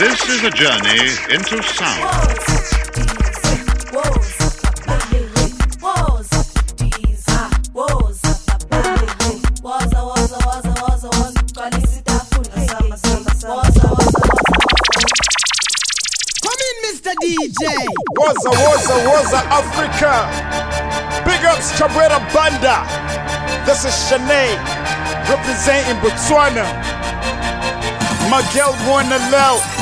This is a journey into sound. Come in, Mr. DJ. Waza, waza, waza, Africa. Big ups, Chabwera Banda. This is Shanae, representing Botswana. My girl wanna love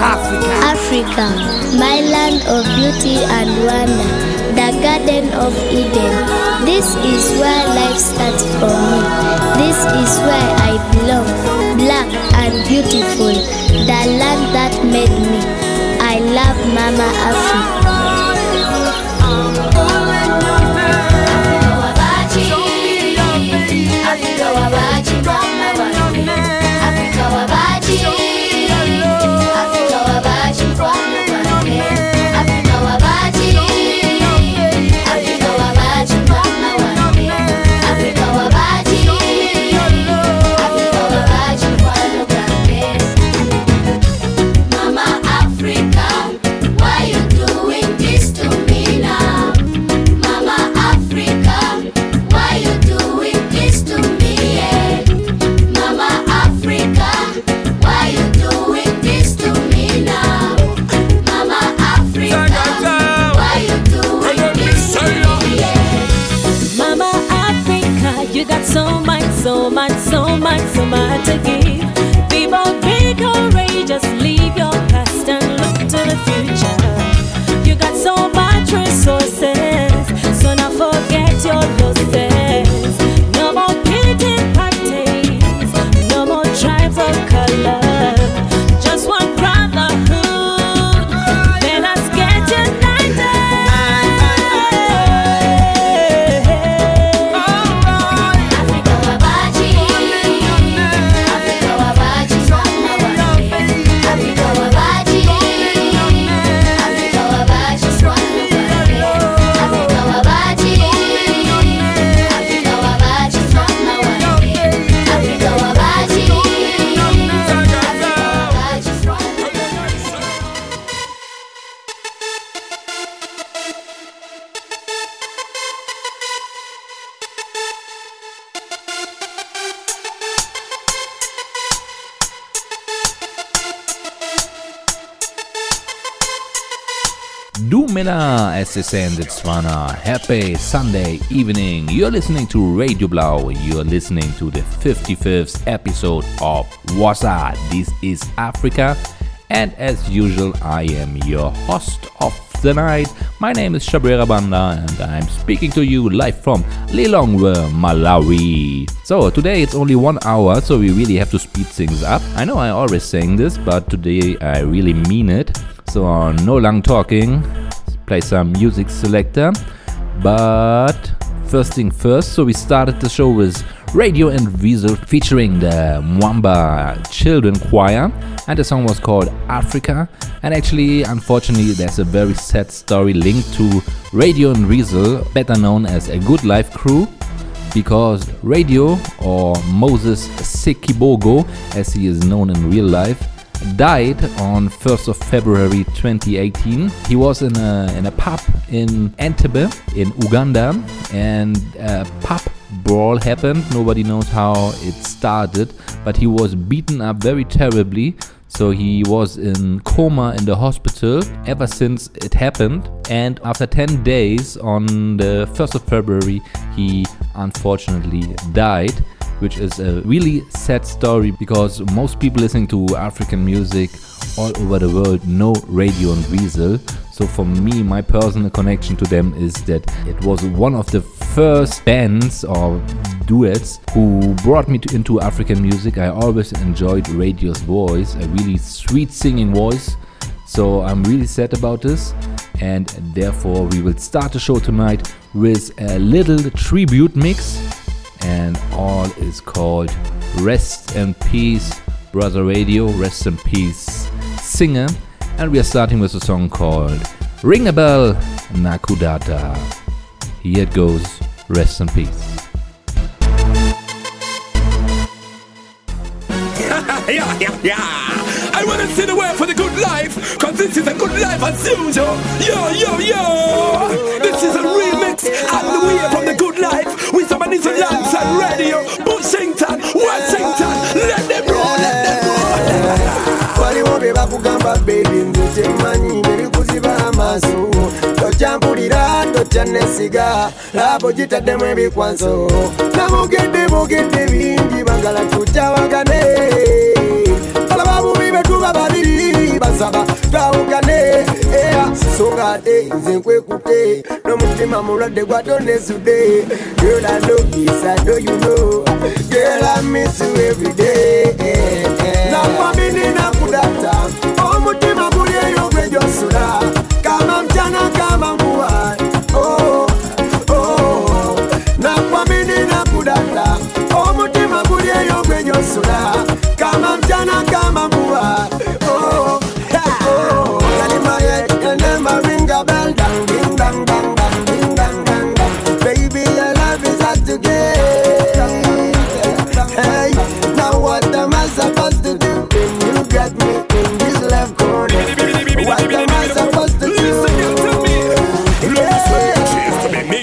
Africa. Africa, my land of beauty and wonder, the Garden of Eden. This is where life starts for me. This is where I belong, black and beautiful, the land that made me. I love Mama Africa. So much, so much Dumela, as they say Botswana. Happy Sunday evening. You're listening to Radio Blau. You're listening to the 55th episode of Wasa. This is Africa. And as usual, I am your host of the night. My name is Chabwera Banda and I'm speaking to you live from Lilongwe, Malawi. So today it's only one hour, so we really have to speed things up. I know I always saying this, but today I really mean it. So no long talking. Play some music selector. But first thing first, so we started the show with Radio and Weasel featuring the Mwamba Children Choir, and the song was called Africa. And actually, unfortunately, there's a very sad story linked to Radio and Weasel, better known as a Goodlyfe Crew because Radio or Moses Ssekibogo, as he is known in real life, died on 1st of February 2018. He was in a, in a pub in Entebbe in Uganda and a pub brawl happened. Nobody knows how it started, but he was beaten up very terribly. So he was in coma in the hospital ever since it happened. And after 10 days, on the 1st of February, he unfortunately died which is a really sad story because most people listening to African music all over the world know Radio and Weasel. So for me, my personal connection to them is that it was one of the first bands or duets who brought me to, into African music. I always enjoyed Radio's voice, a really sweet singing voice. So I'm really sad about this, and therefore we will start the show tonight with a little tribute mix, and all is called Rest in Peace, Brother Radio, Rest in Peace Singer, and we are starting with a song called Ring a Bell Nakudata. Here it goes, Rest in Peace. yeah, yeah, yeah. I wanna see the way for the good life, cause this is a good life as usual. Yo, yo, yo. This is a remix and the way from the good life with some Anita Lance and radio. Bushington, Washington, let them roll, let them roll. waliwo bye bakugamba bebi nze kyemmanyi nebikuziba amaaso tokyampulira tokyanesiga laabo gitaddemu ebikwaso namugedde bogedde bingi bagala tukyawagane era so nga ate nze nkwekute n'omutima mulwadde gwatonesudde Girl, I know this, I know you know. Girl, I miss you every day. nakwamini nakudata omutima oh, guli eyo gwe gyosula kama mchana kama mvua Oh, oh. nakwamini nakudata omutima oh, guli eyo gwe gyosula kama mchana kama mvua Hey, now what am I supposed to do when you got me in this left corner? What am I supposed to do?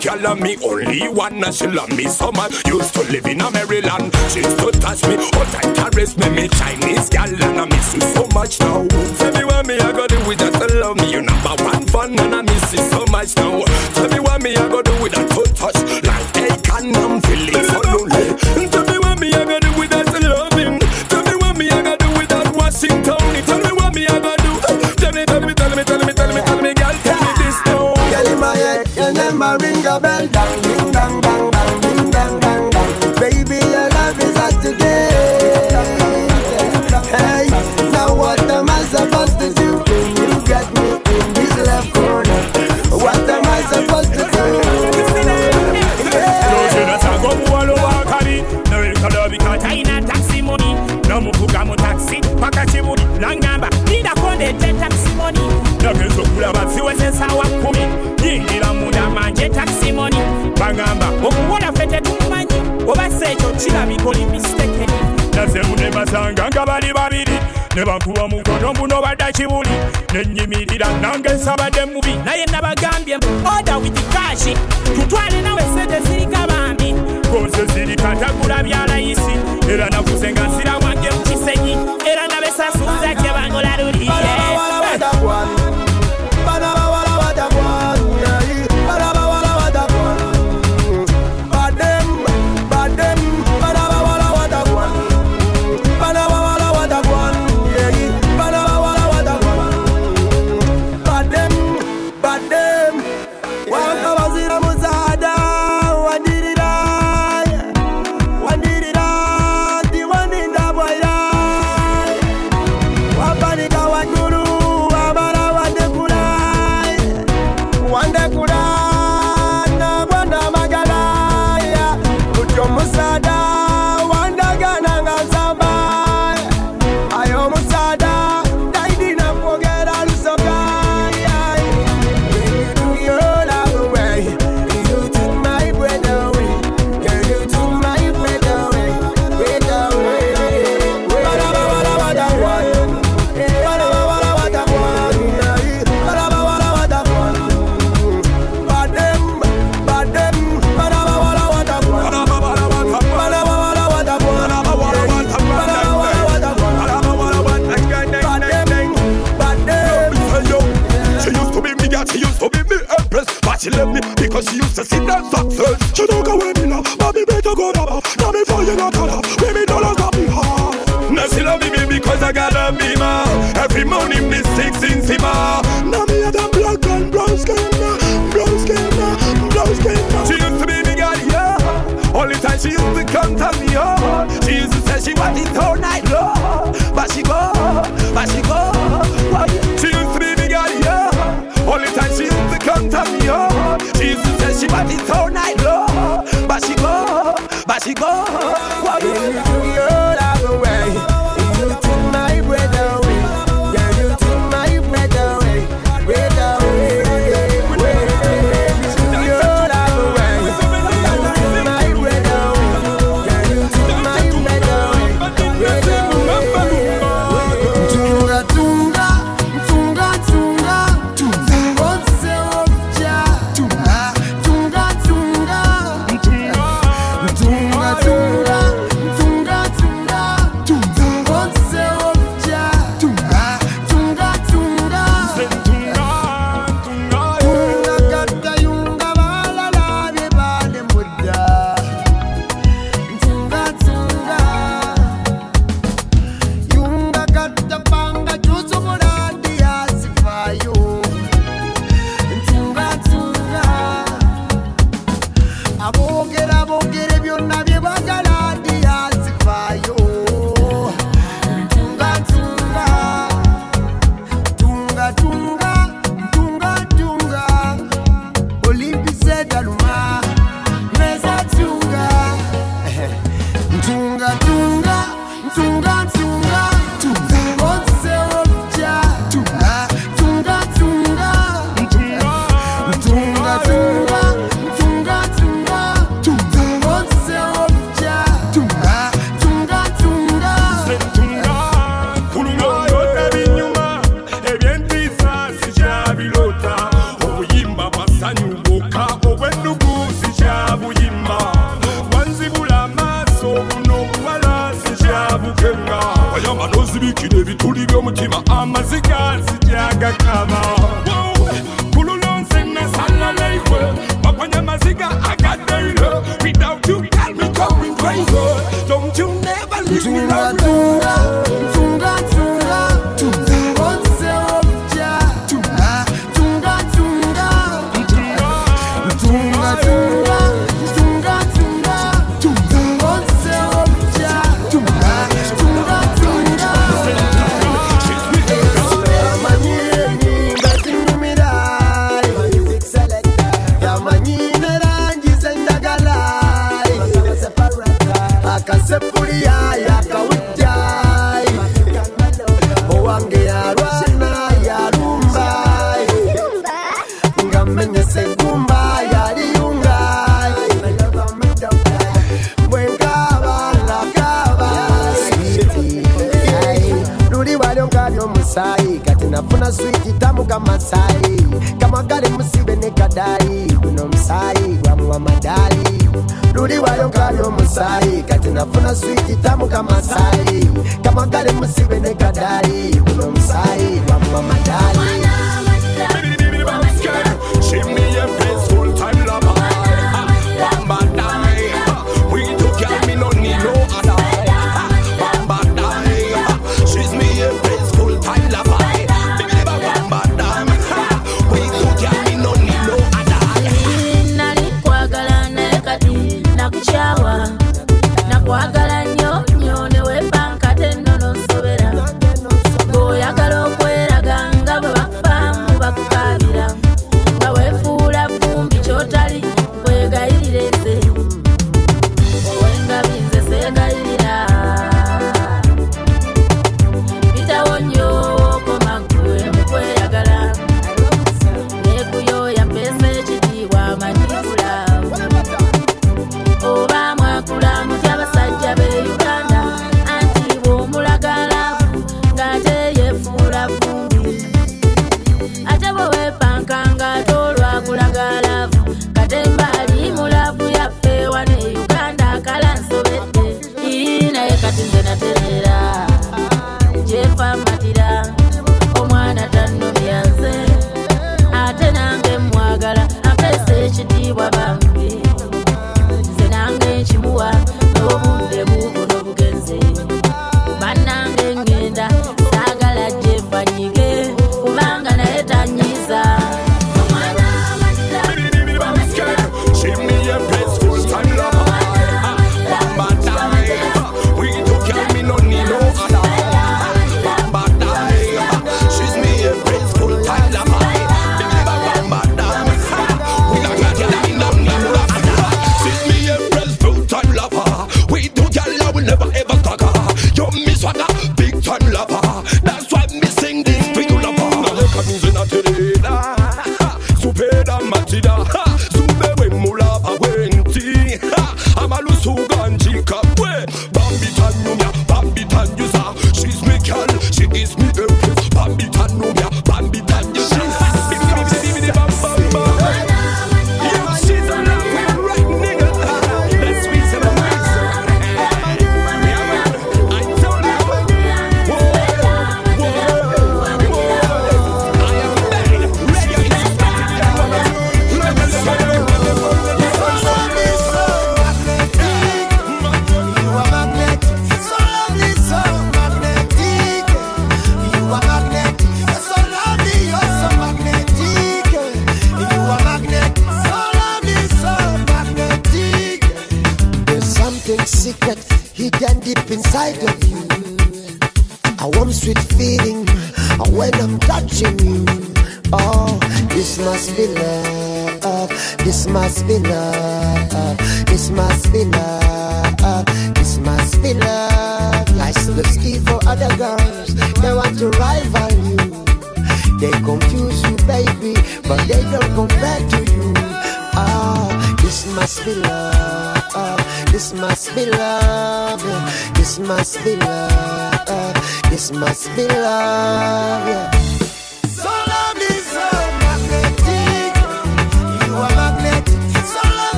Girl, and me only one, and she love me so much. Used to live in a Maryland. She used to touch me, hold tight, caress me, me Chinese girl, and I miss you so much now. Ring a nenyimirira nange nsabadde zibikire bituri byo mutima amaziga zijyaga kabaho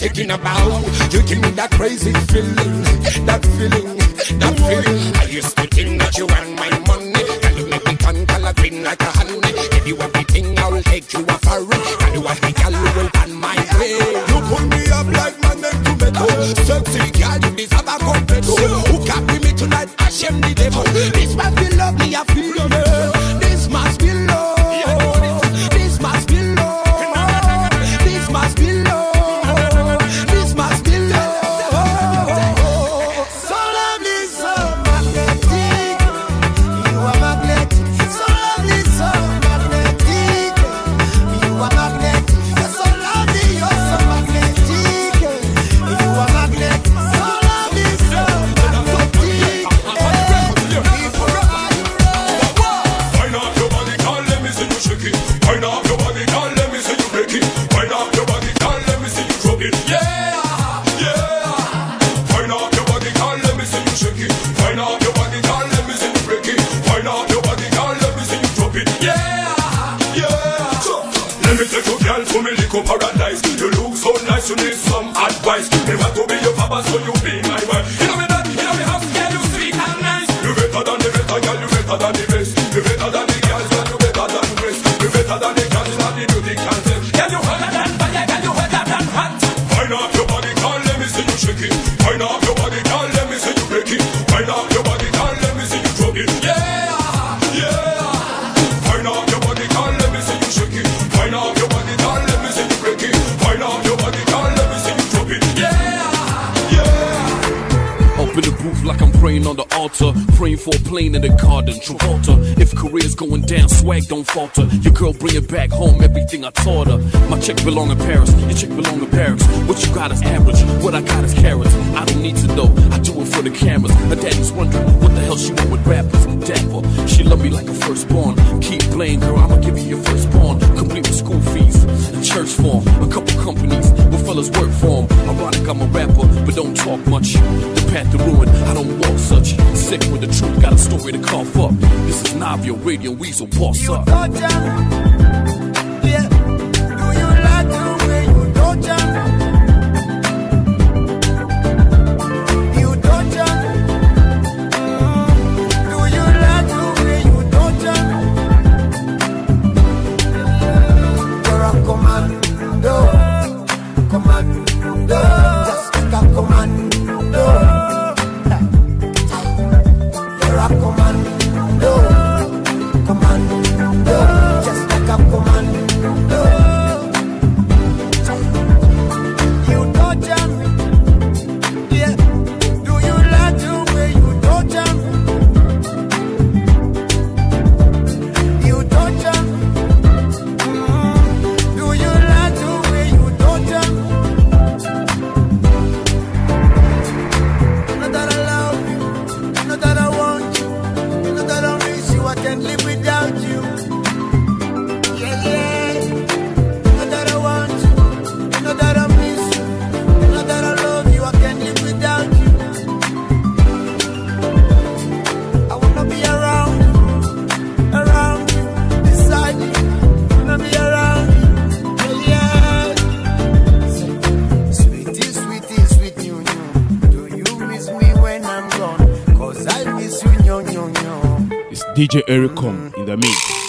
taking a for a plane in the car than Travolta. If career's going down, swag don't falter. Your girl bring it back home, everything I taught her. My check belong in Paris, your check belong in Paris. What you got is average, what I got is carrots. I don't need to know, I do it for the cameras. Her daddy's wondering what the hell she want with rappers. Dapper, she love me like a firstborn. Keep playing, girl, I'ma give you your firstborn. Complete with school fees, a church form, a couple companies, but fellas work for them. Ironic, I'm a rapper, but don't talk much. The path to ruin, I don't walk such. Sick with the truth. Got a story to cough up. This is Navio Radio Weasel. Boss up? DJ Eric in the mix.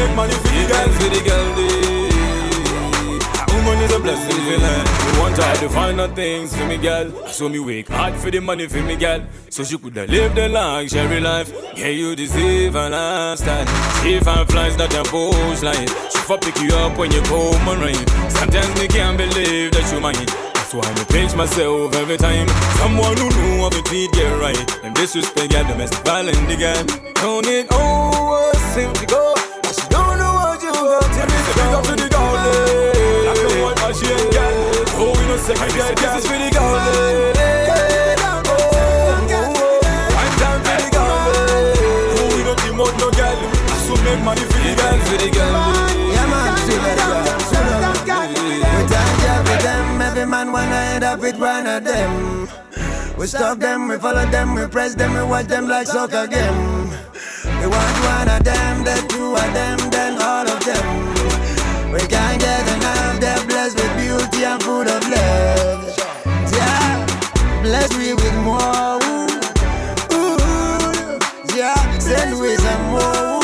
Make money for the girls, for the girls. A woman is a blessing for. We want her to find out things for me, girl. So me wake hard for the money for me, girl. So she coulda lived a luxury life. Yeah, you deserve a lifestyle. If I flies that your bush line. She for pick you up when you come and rain. Sometimes me can't believe that you mine. That's why me pinch myself every time. Someone who knew how to treat get right. And Them disrespect, yeah, domestic violence, the girl. Don't it always seem to go. Big up to the girl, eh. Like the she ain't got. Oh, we no second girl, this is for the girl, eh. For the girl, eh. Oh, we no team out no girl. So make money for the girl, for the girl. Yeah, man, see that girl. We thank you for them. Every man wanna end up with one of them. We stalk them, we follow them, we press them, we watch them like soccer game. We want one of them, then two of them, then all of them. We can't get enough. They're blessed with beauty and full of love. Yeah, bless me with more. Ooh, ooh, yeah, send me some more.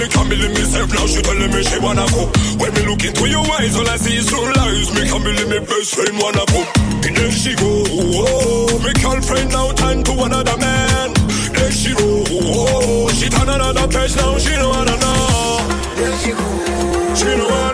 Me can't believe myself now she telling me she wanna go. When me look into your eyes all I see is true lies. Me can't believe me best friend wanna go. And then she go, oh, me girlfriend now turn to another man. There she go, oh, she turn another page now she don't wanna know. There she go She don't want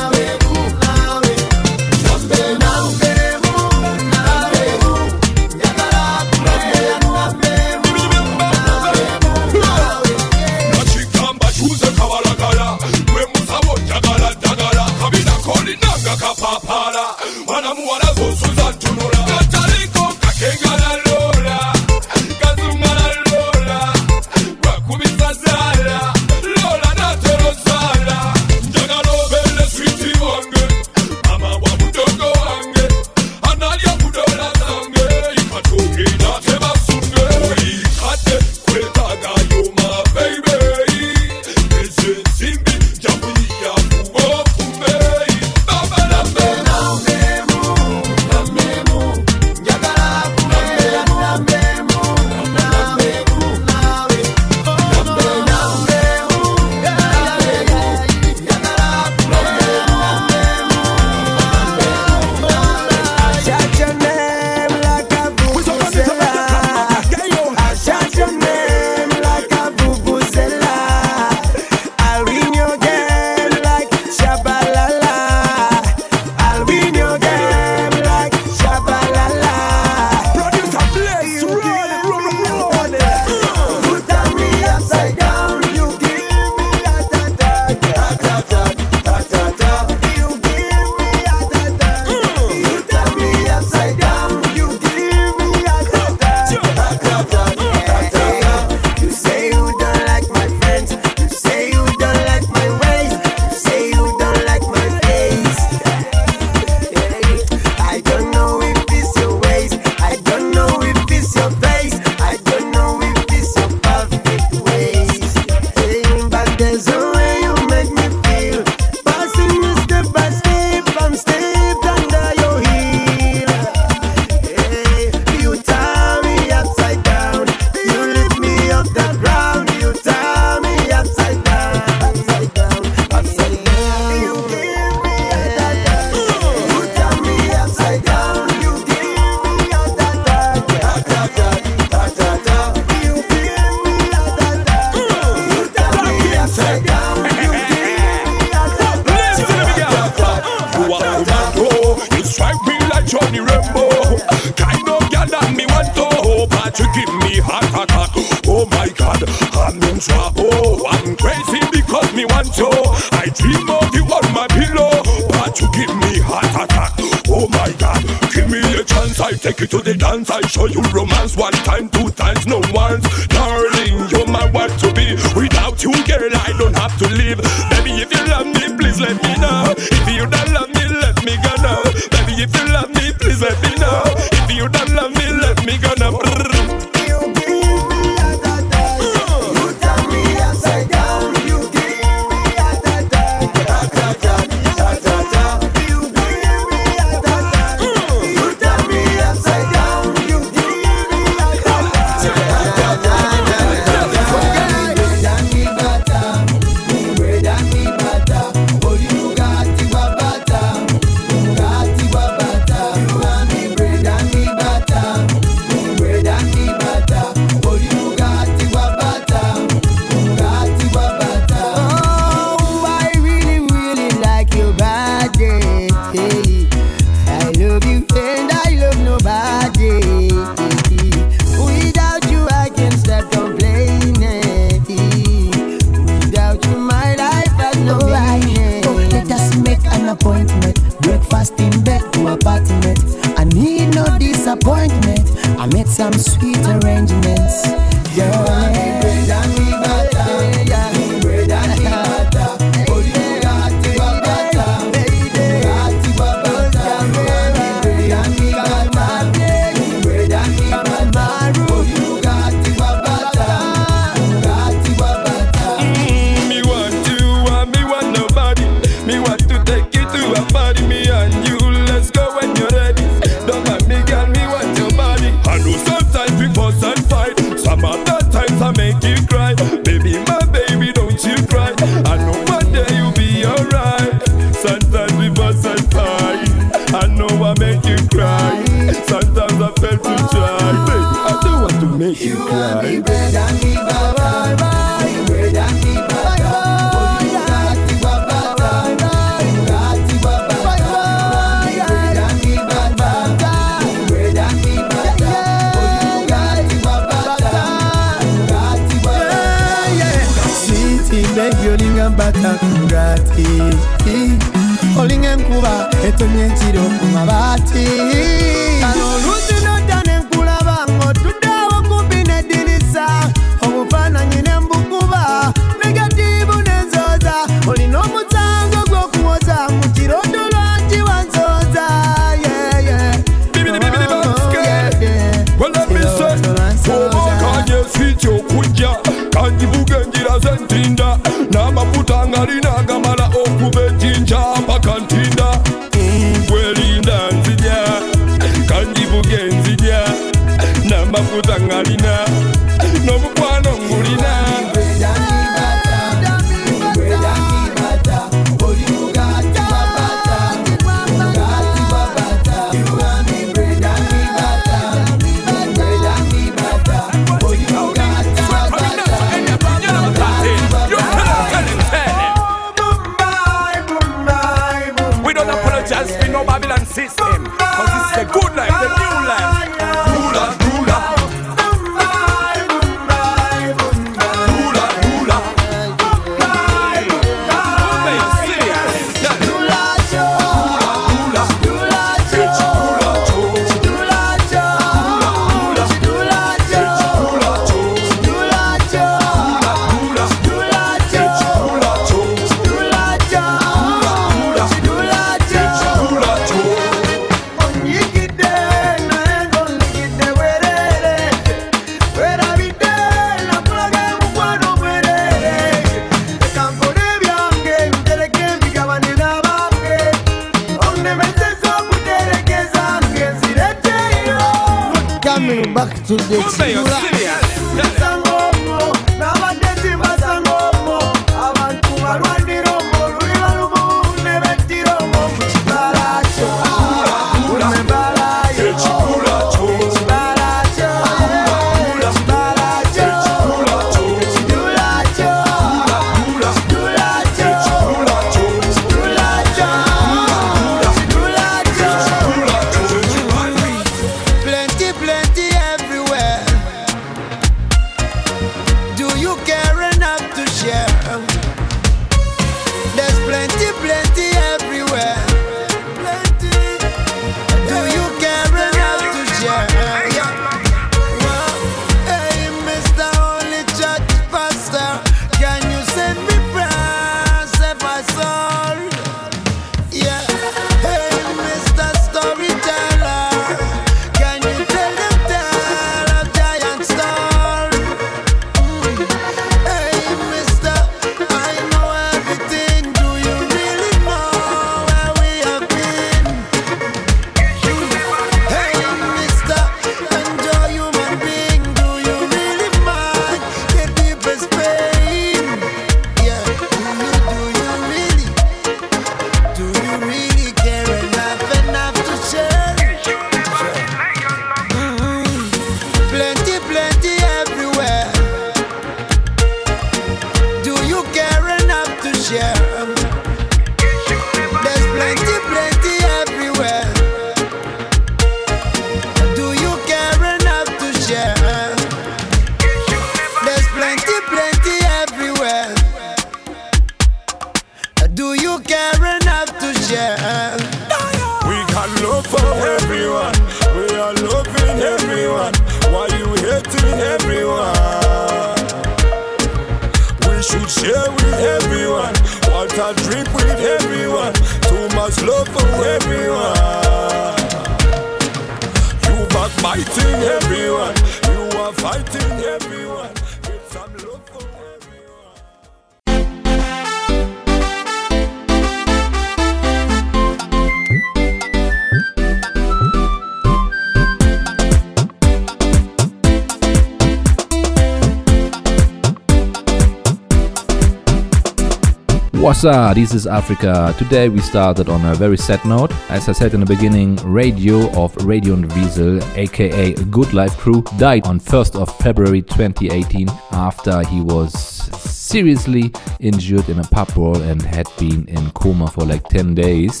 What's up? This is Africa. Today we started on a very sad note. As I said in the beginning, Radio of Radio and Weasel, aka Goodlyfe Crew, died on 1st of February 2018 after he was seriously injured in a pub brawl and had been in coma for like 10 days.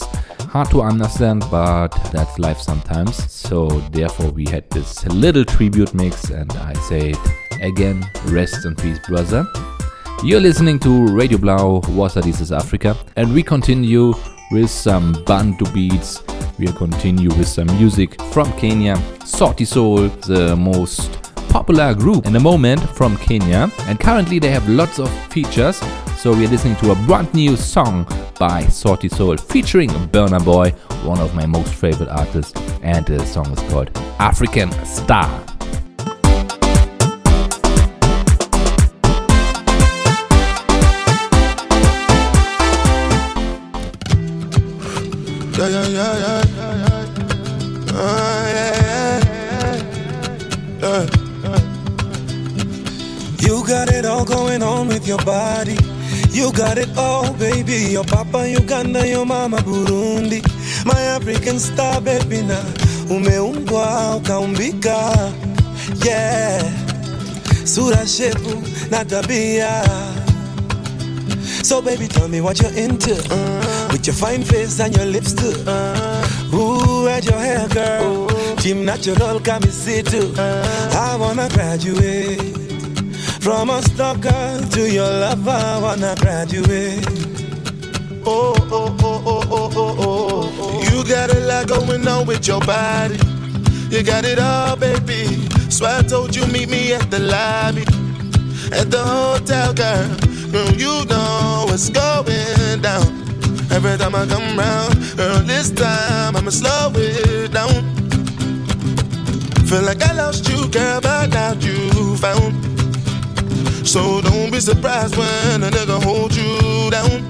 Hard to understand, but that's life sometimes. So therefore we had this little tribute mix and I say it again, rest in peace, brother. You're listening to Radio Blau, Wasa This is Africa, and we continue with some Bantu beats. We'll continue with some music from Kenya, Sauti Sol, the most popular group in the moment from Kenya, and currently they have lots of features. So we're listening to a brand new song by Sauti Sol featuring Burna Boy, one of my most favorite artists, and the song is called Afrikan Star. Yeah, yeah, yeah, yeah, yeah, yeah. Oh, yeah, yeah, yeah. You got it all going on with your body. You got it all, baby. Your papa Uganda, your mama Burundi. My African star, baby, na umeumbwa ukaumbika. Yeah, sura shepu na tabia. So baby, tell me what you're into. Mm. With your fine face and your lips too. Ooh, and your hair, girl. Team natural, come and see too. I wanna graduate. From a stalker to your lover, I wanna graduate. Oh, oh, oh, oh, oh, oh, oh, oh. You got a lot going on with your body. You got it all, baby. So I told you meet me at the lobby, at the hotel, girl. Girl, you know what's going down. Every time I come round, girl, this time I'ma slow it down. Feel like I lost you, girl, but now you found. So don't be surprised when a nigga hold you down.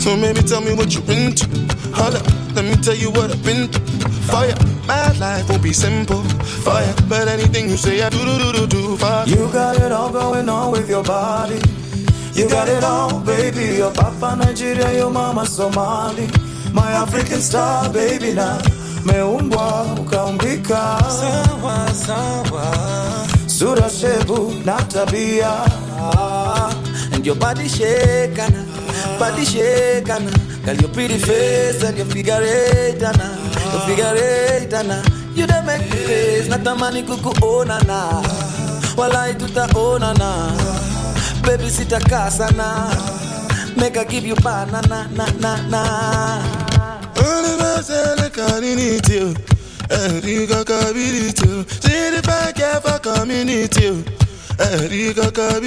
So maybe tell me what you into. Hold up, let me tell you what I've been through. Ya, my life won't be simple. Ya, but anything you say, I do do do do do for You got it all going on with your body. You got it all, baby. Your papa Nigeria, your mama Somali. My African star, baby, na meumbwa ukaumbika. Sawa, sawa. Sura shebu na tabia. And your body shaking, body shaking. Girl, your pretty face and your figure eight, ana. Your figure eight, ana. You don't make me face, natamani kukuona na. Walai tutaona na. Baby sitakaa sana. Make I give you banana, na na na. Erika. Erika.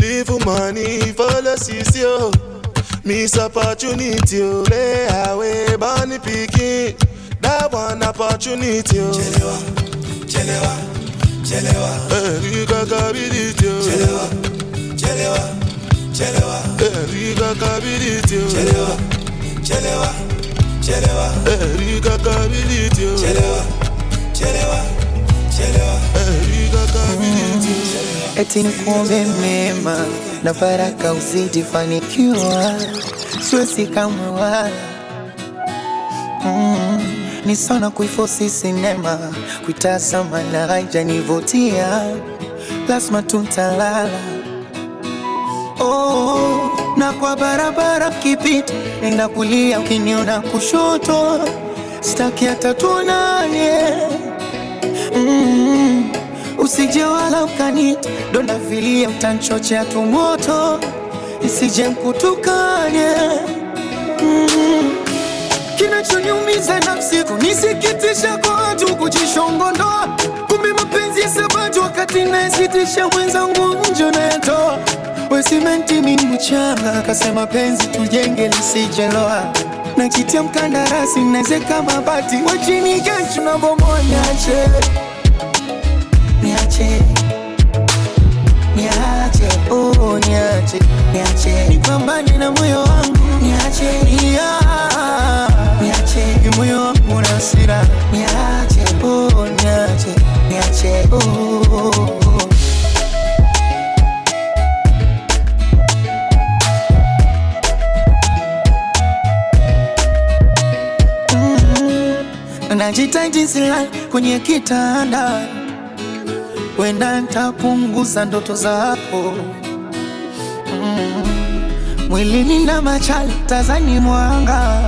Live for CCO. Miss opportunity. Lay away, bunny picking. That one opportunity. Chelewa, chelewa, chelewa. Erika. Chelewa, chelewa, chelewa. Erika community. Chelewa, chelewa, chelewa. Erika community. Chelewa, chelewa, chelewa. Erika community. eti nikuombe mema na baraka uzidi fanikiwa, siwezi kamwe wala mm, ni sana kuifosi sinema kuitazama na haijanivutia, lazima tuntalala oh, na kwa barabara kipita, nenda kulia, ukiniona kushoto, sitaki hata tuonane mm, usije wala ukanita donda vilia, utanchochea tumoto, nisije mkutukane mm, kinachoniumiza nafsi kunisikitisha kwa watu kujishongondoa, kumbe mapenzi ya sabatu wakati naesitisha mwenzangu njo nayatoa wesimenti mi mchanga. Kasema penzi tujenge lisijeloa nakitia mkandarasi naezeka mabati wachini na nabomoa niache niache. Niache. Oh, niache. Niache. Nipambane na moyo wangu. Niache. Niache. Ni moyo wangu na hasira. Niache. Oh, niache. Niache. Oh, Mm, najitaji silali kwenye kitanda. Wenda ntapunguza ndoto zako. Mm. mwilini na machali tazani mwanga.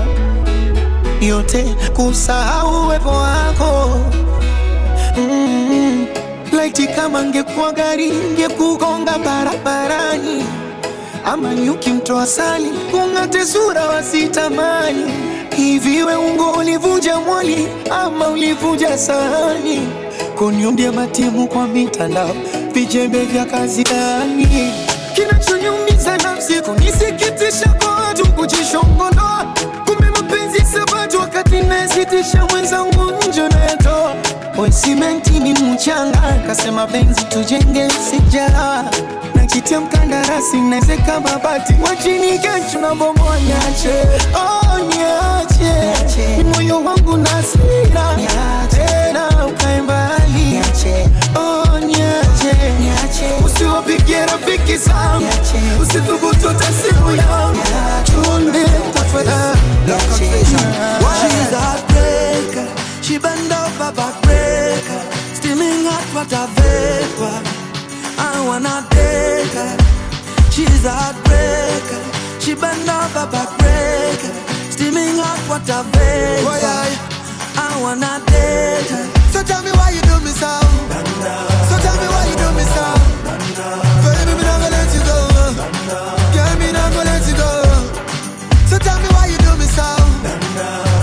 Yote kusahau uwepo wako. Mm. laiti kama ngekuwa gari ngekugonga barabarani. Ama nyuki mtoa sali kung'ate sura wasitamani hivi we ungo ulivunja mwali ama ulivunja sahani? Kuniundia matimu kwa mitandao vijembe vya kazi gani? Kinachoniumiza nafsi kunisikitisha kwa watu kujishongonoa. Kumbe mapenzi sabatu wakati nasitisha mwenzangu njo nayatoa we simenti ni mchanga kasema penzi tujenge sijara nakitia mkandarasi naezeka mabati wachini kesho nabomoa niache. Oh, niache. Ni moyo wangu na sira tena ukae mbali. Oh, niache. Usiwapigie rafiki zangu. Usithubutu hata simu yangu chunde tafadhali I wanna take her. She's a heartbreaker. She bend over backbreaker. Steaming hot water vapor. I I wanna take her. So tell me why you do me so. So tell me why you do me so. Baby, me not gonna let you go. Girl, me not gonna let you go. So tell me why you do me so.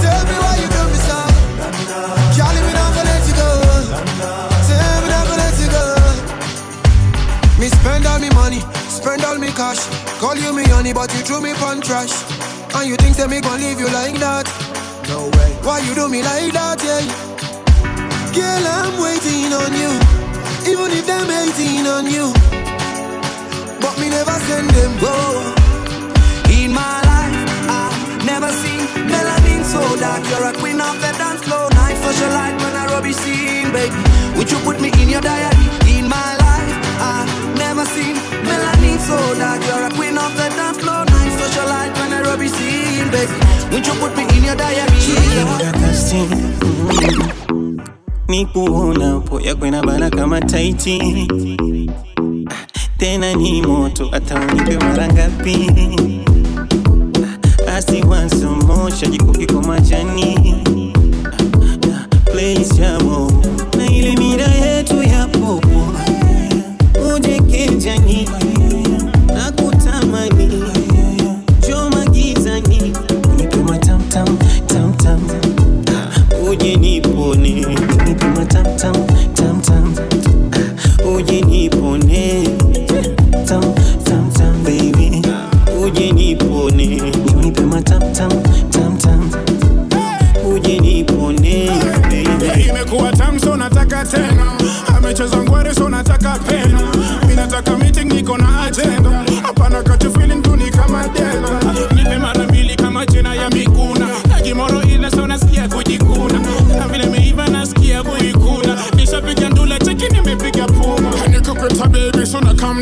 Me spend all me money, spend all me cash. Call you me honey, but you threw me pon trash. And you think that me gon' leave you like that? No way. Why you do me like that, yeah? Girl, I'm waiting on you. Even if them hating on you. But me never send them go. In my life, I've never seen melanin so dark. You're a queen of the dance floor. Night socialite when I rubbish scene, baby. Would you put me in your diary? Never seen melanin soda. You're a queen of the dance floor. Night socialite when I rubbish scene, baby. Would you put me in your diary? Ni kuona kuonapo yako bana kama taiti tena ni moto hata unipe mara ngapi asiwasomosha jikukiko majani place ya moto na ile mira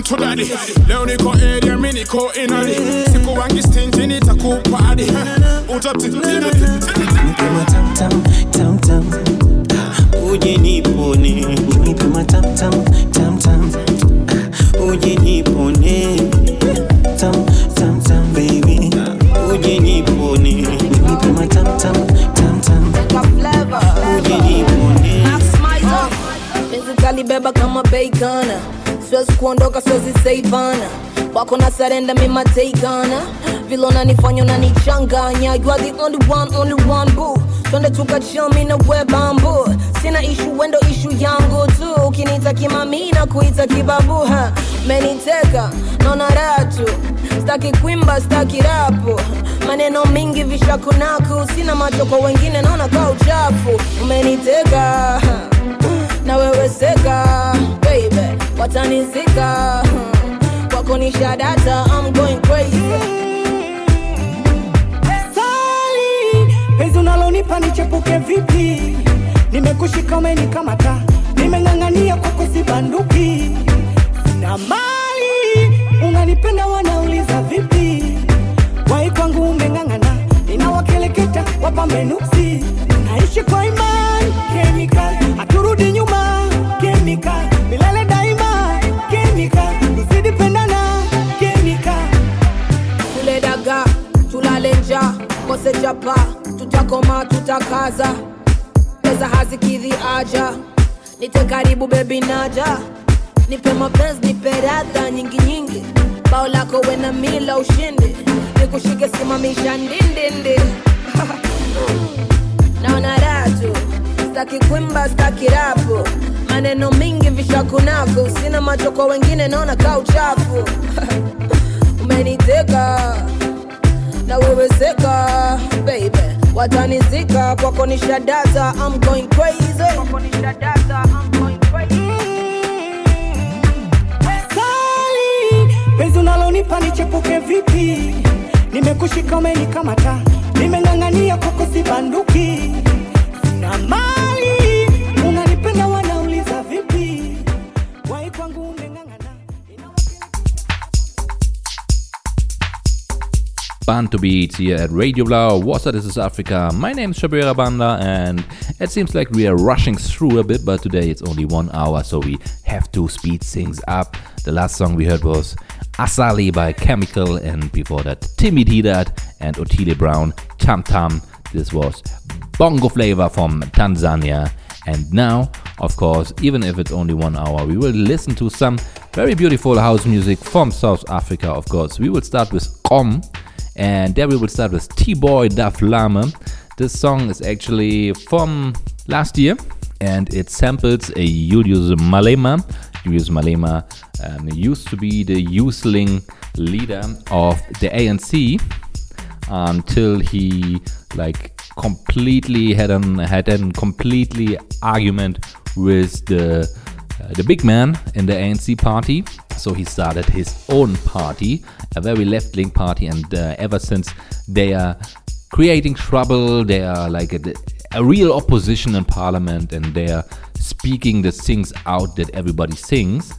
to daddy. Leo niko area mi niko inadi siku wangi stingy nitakupa hadi nipe matamtam tamtam uje nipone nipe matamtam tamtam uje nipone tam tam tam baby. Uje nipone nipe matamtam tamtam uje nipone Physically beba kama bacon siwezi kuondoka siwezi saivana wako na sarenda mima takeana vile unanifanya unanichanganya. You are the only one only one boo. Twende tukachami na we bambu. Sina ishu wendo ishu yangu tu. Ukiniita kimami na kuita kibabuha meniteka naona raha tu. Staki kwimba staki rapu maneno mingi vishakunaku. Sina macho kwa wengine naona kaa uchafu. Umeniteka na wewe seka baby watanizika kwako ni data, I'm going crazy unalonipa nichepuke vipi? Nimekushika umenikamata, nimeng'ang'ania kwako. Sina mali, unanipenda wanauliza vipi? Wai kwangu umeng'ang'ana, ninawakeleketa wapambenuksi. Naishi kwa imani, nja kose chapa tutakoma tutakaza. Pesa hazikidhi aja. Nite karibu bebi naja. Nipe mapenzi nipe radha nyingi nyingi. Bao lako wena mila ushindi. Nikushike simamisha ndindindi naona ratu staki kwimba staki rapu. Maneno mingi vishakunako sina macho kwa wengine naona kaa uchafu. Umeniteka na wewe seka baby. Watanizika kwako ni shadaza I'm going crazy. Penzi unalonipa nichepuke vipi? Nimekushika umenikamata, nimeng'ang'ania kwako sibanduki. Sina mali, unanipenda Bantu Beats here at Radio Blau. What's up? This is Africa. My name is Chabwera Banda, and it seems like we are rushing through a bit, but today it's only one hour, so we have to speed things up. The last song we heard was Asali by Chemical, and before that, Timmy Tdat and Otile Brown, Tam Tam. This was Bongo Flava from Tanzania. And now, of course, even if it's only one hour, we will listen to some very beautiful house music from South Africa, of course. We will start with Gqom, and there we will start with T-Boy da Flame. This song is actually from last year, and it samples a Julius Malema. Julius Malema um, used to be the Youth League leader of the ANC until he like completely had an had an completely argument with the uh, the big man in the ANC party. So he started his own party, a very left-wing party, and uh, ever since they are creating trouble. They are like a, a real opposition in parliament, and they are speaking the things out that everybody sings.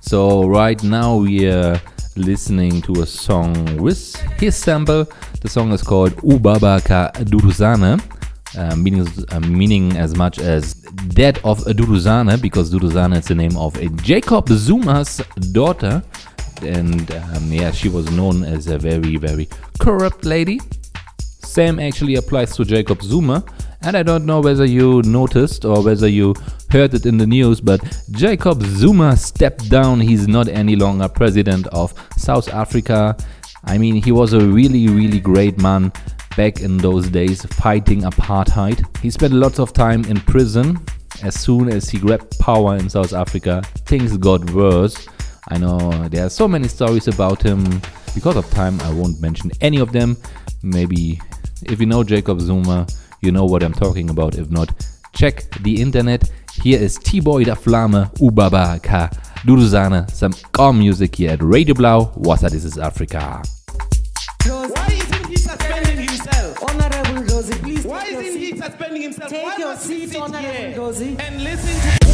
So right now we are listening to a song with his sample. The song is called Ubaba Ka Duduzane, uh, meaning, uh, meaning as much as Dead of Duduzane, because Duduzane is the name of Jacob Zuma's daughter. And um, yeah, she was known as a very, very corrupt lady. Same actually applies to Jacob Zuma. And I don't know whether you noticed or whether you heard it in the news, but Jacob Zuma stepped down. He's not any longer president of South Africa. I mean, he was a really, really great man back in those days fighting apartheid. He spent lots of time in prison. As soon as he grabbed power in South Africa, things got worse. I know there are so many stories about him. Because of time, I won't mention any of them. Maybe if you know Jacob Zuma, you know what I'm talking about. If not, check the internet. Here is T-Boy da Flame, Ubaba Ka Duduzane, some calm music here at Radio Blau. Wasa, this is Africa. himself, Take why your must on seat, sit here Ngozi. and listen to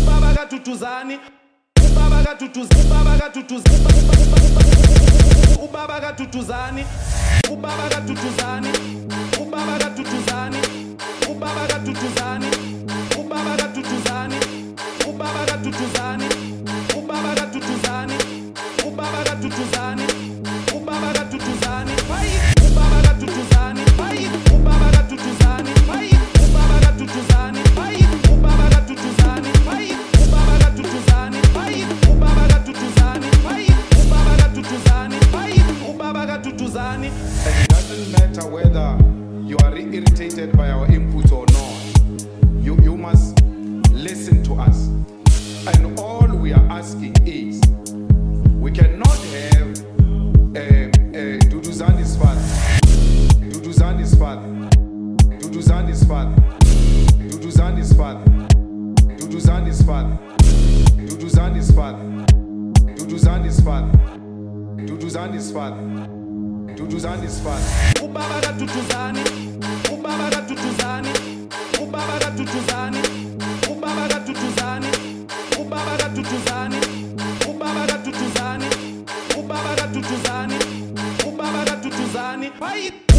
whether you are irritated by our input or not. You, you must listen to us. And all we are asking is we cannot have uh, uh, Duduzane's father. Duduzane's father. Duduzane's father. Duduzane's father. Duduzane's father. Duduzane's father. Duduzane's father. Duduzane's father. Duduzane's father. ubaba katutuzani ubaba katutuzani ubaba katutuzani ubaba katutuzani ubaba katutuzani ubaba katutuzani ubaba katutuzani ubaba katutuzani Fight!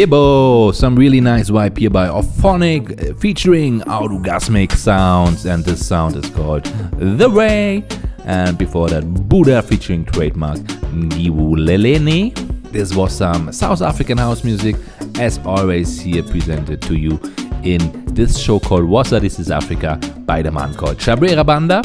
Yebo, some really nice vibe here by Ophonic uh, featuring Orgasmic Sounds, and this sound is called The Ray. And before that, Buddha featuring Trademark Ngiwulelene. This was some South African house music, as always, here presented to you in this show called Wasa This is Africa by the man called Chabwera Banda.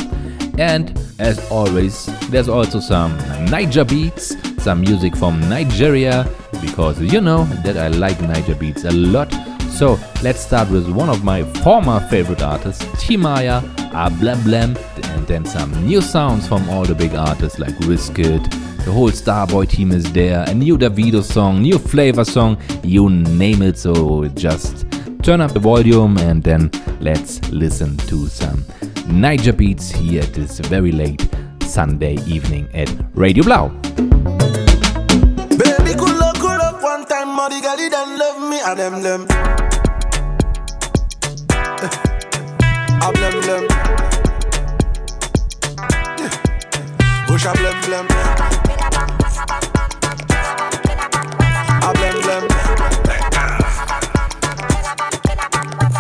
And as always, there's also some Niger beats, some music from Nigeria, because you know that I like Niger beats a lot. So let's start with one of my former favorite artists, Timaya, A Blem Blem, and then some new sounds from all the big artists like Wizkid. The whole Starboy team is there, a new Davido song, new Flavour song, you name it. So just turn up the volume and then let's listen to some Niger beats here this very late Sunday evening at Radio Blau. One time, Molly got it love me, and them them. A blem blem. Push a blem blem. A blem blem.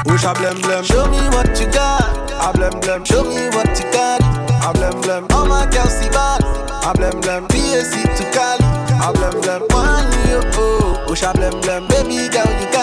Push a blem blem. Show me what you got. A blem blem. Show me what you got. A blem blem. All my girls see bad. A blem blem. PAC to Cali. A blem blem. One. Push blem. Baby girl you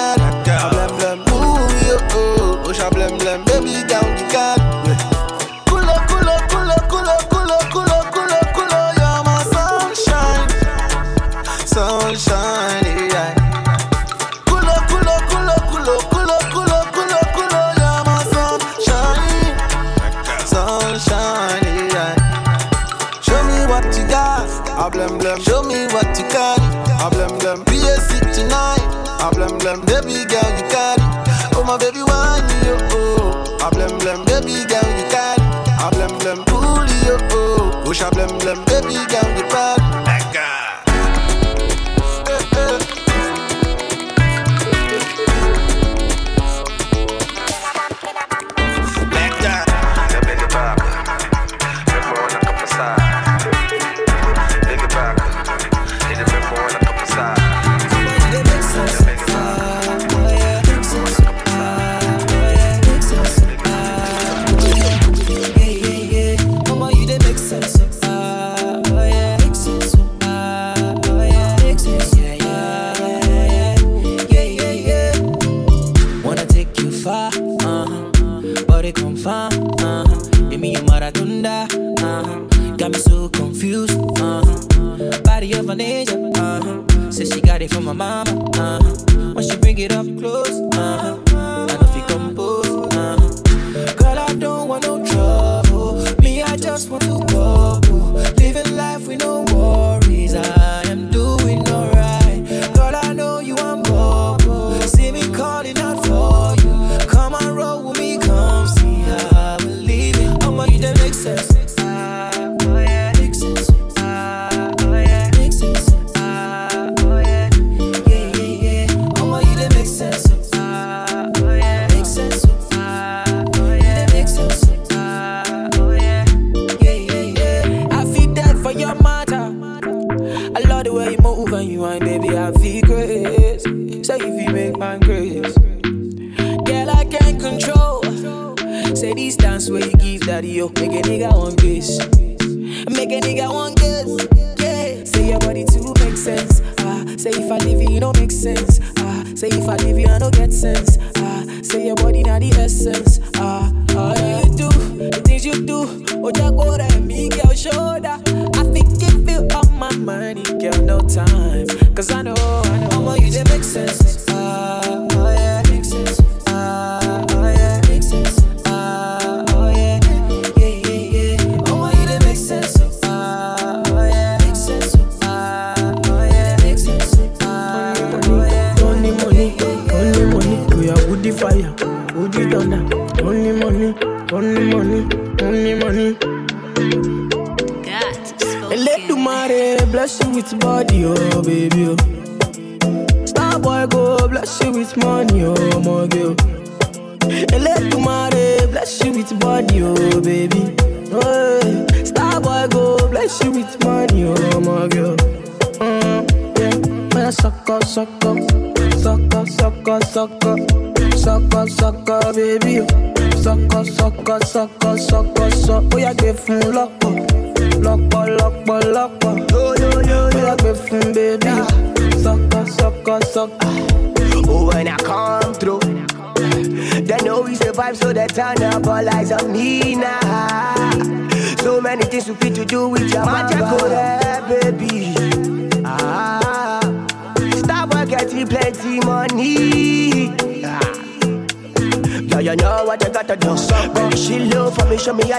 way you and baby, I feel grace. Say if you make my grace. Girl, I can't control. Say these dance where you give daddy, yo. Make a nigga one kiss. Make a nigga one. Yeah. Say your body too make sense. Ah, say if I leave you, it don't make sense. Ah, say if I leave you, I don't get sense. Ah, say your body not the essence.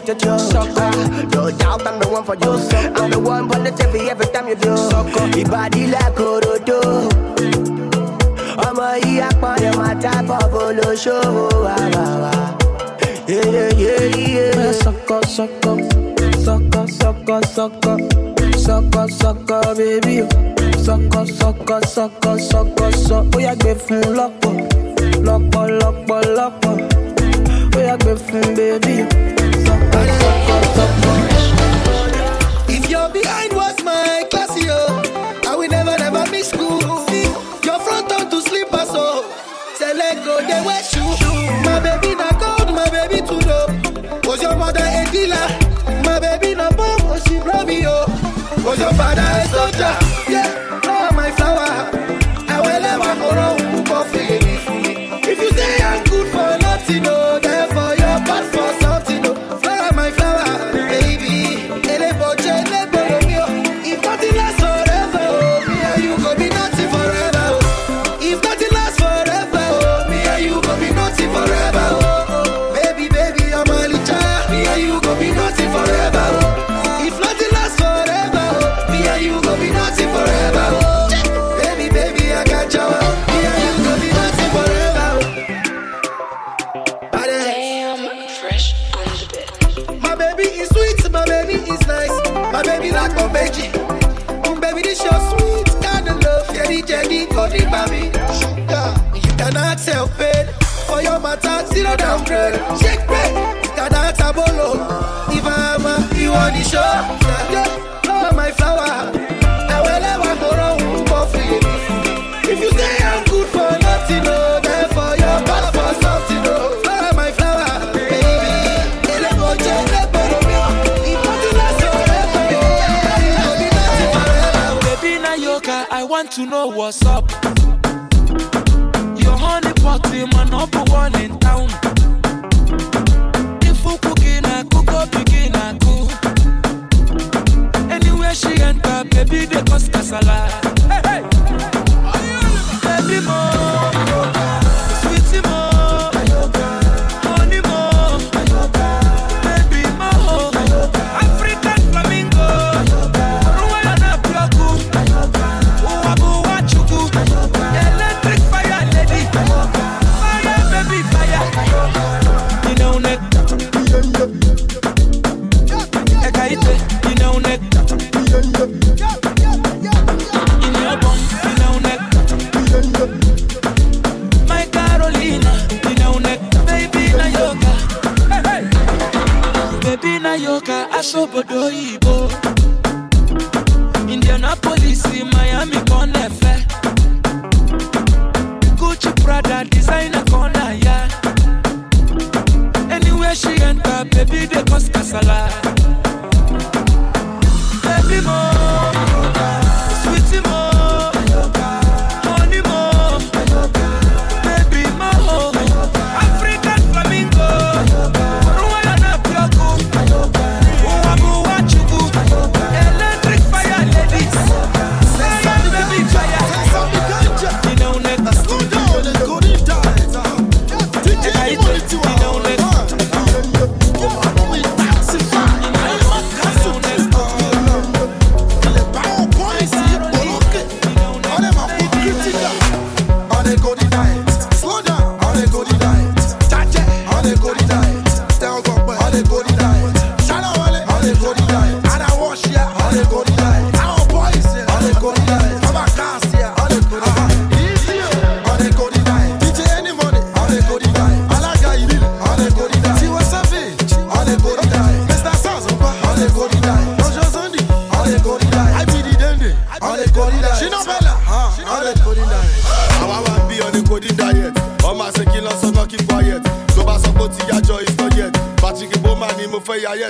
at your joke. Sucker. No doubt I'm the one for you. Sucker. I'm the one for the TV every time you do. Sucker. Your body like a do. I'm a yapper, my Orodo. ọmọ yìí apọ̀lẹ̀ máa dábọ̀ bolóṣòwò wà wà wà. Sọkọ sọkọ sọkọ sọkọ sọkọ sọkọ sọkọ bébí o sọkọ sọkọ sọkọ sọkọ sọ ó yàgbé fún lọ́pọ̀ lọ́pọ̀ lọ́pọ̀ lọ́pọ̀ baby. If you're behind watch my classio. I will never, never miss school. Your front on to slippers, so say let go, they wet you. My baby not cold, my baby too low. Was your mother a dealer? My baby not bomb, oh, she brought. Oh. Was your father a soldier?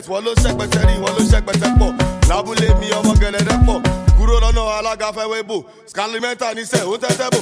west wọ́n ló ṣẹ́pẹ̀tẹ́ rí wọ́n ló ṣẹ́pẹ̀tẹ́ pọ̀. Lábúlé mi ọmọ gẹ̀lẹ́dẹ́ pọ̀. Kúrò lọ́nà alága fẹ́wé bò. Scalimenta ní sẹ́ ó tẹ́tẹ́ bò.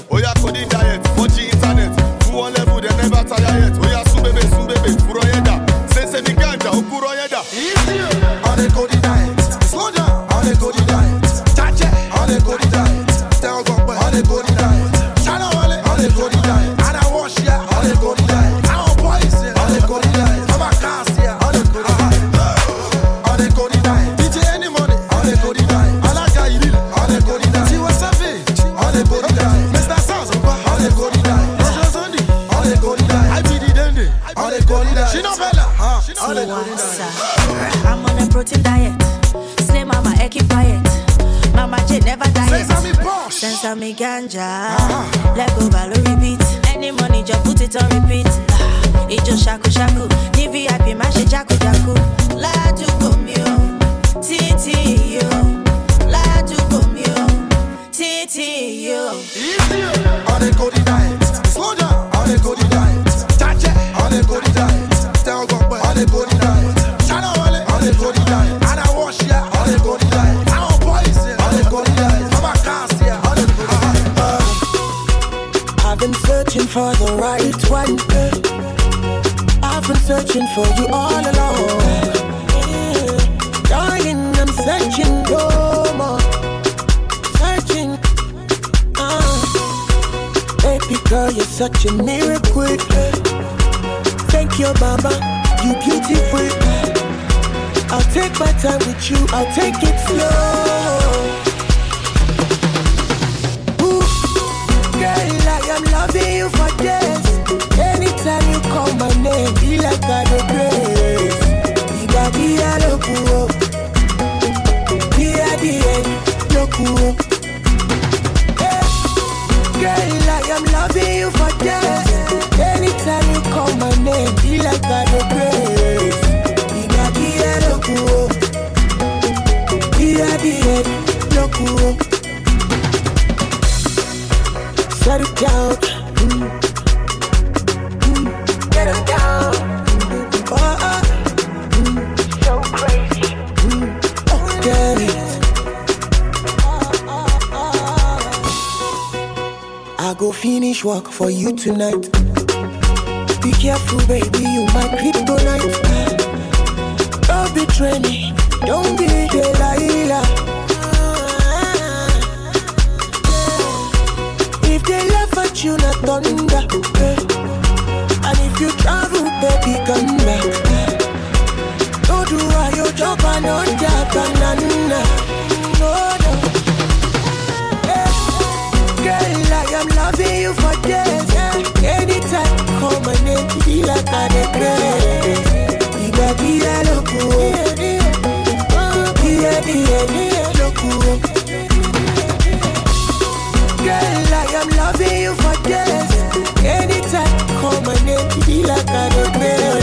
finish work for you tonight. Be careful, baby, you my kryptonite. Don't betray me, don't be Delilah. If they laugh at you, not thunder. Eh. And if you travel, baby, come back. Eh. Don't do I, you jump and on, jump banana. Anytime call my name, like I dey pray. Iba loco. Girl, I am loving you for days. Anytime call my name, be like I dey.